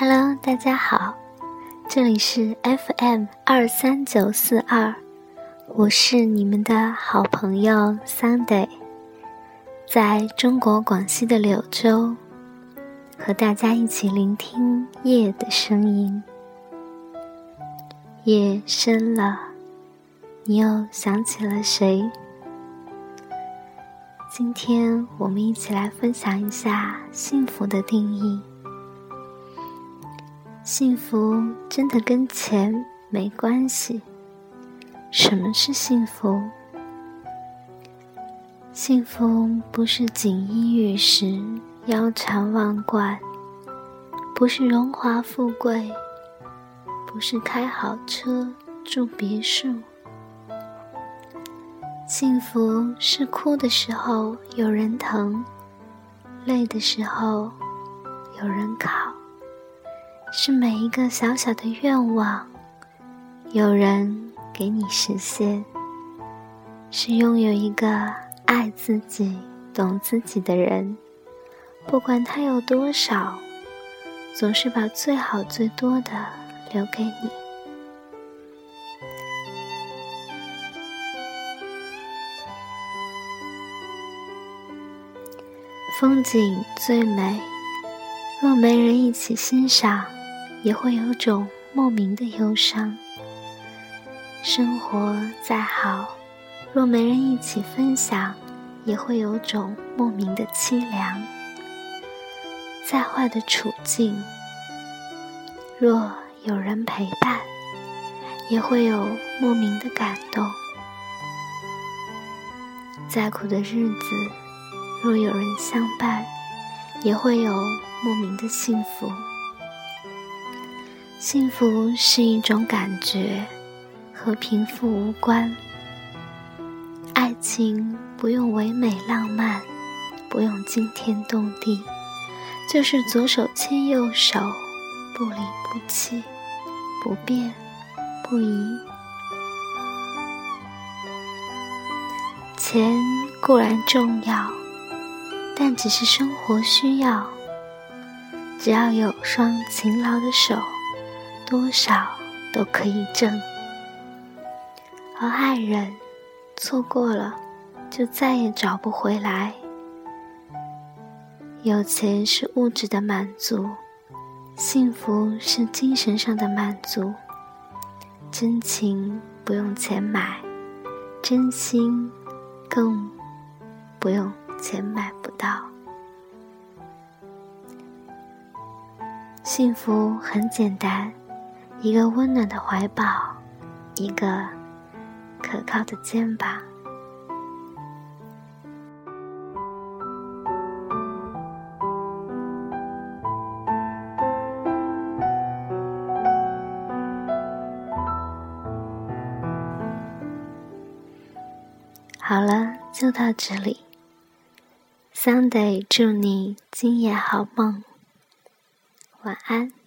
Hello，大家好，这里是 FM 二三九四二，我是你们的好朋友 Sunday，在中国广西的柳州，和大家一起聆听夜的声音。夜深了，你又想起了谁？今天我们一起来分享一下幸福的定义。幸福真的跟钱没关系。什么是幸福？幸福不是锦衣玉食、腰缠万贯，不是荣华富贵，不是开好车、住别墅。幸福是哭的时候有人疼，累的时候有人靠。是每一个小小的愿望，有人给你实现；是拥有一个爱自己、懂自己的人，不管他有多少，总是把最好最多的留给你。风景最美，若没人一起欣赏。也会有种莫名的忧伤。生活再好，若没人一起分享，也会有种莫名的凄凉。再坏的处境，若有人陪伴，也会有莫名的感动。再苦的日子，若有人相伴，也会有莫名的幸福。幸福是一种感觉，和贫富无关。爱情不用唯美浪漫，不用惊天动地，就是左手牵右手，不离不弃，不变不移。钱固然重要，但只是生活需要。只要有双勤劳的手。多少都可以挣，而爱人错过了，就再也找不回来。有钱是物质的满足，幸福是精神上的满足。真情不用钱买，真心更不用钱买不到。幸福很简单。一个温暖的怀抱，一个可靠的肩膀。好了，就到这里。Sunday，祝你今夜好梦，晚安。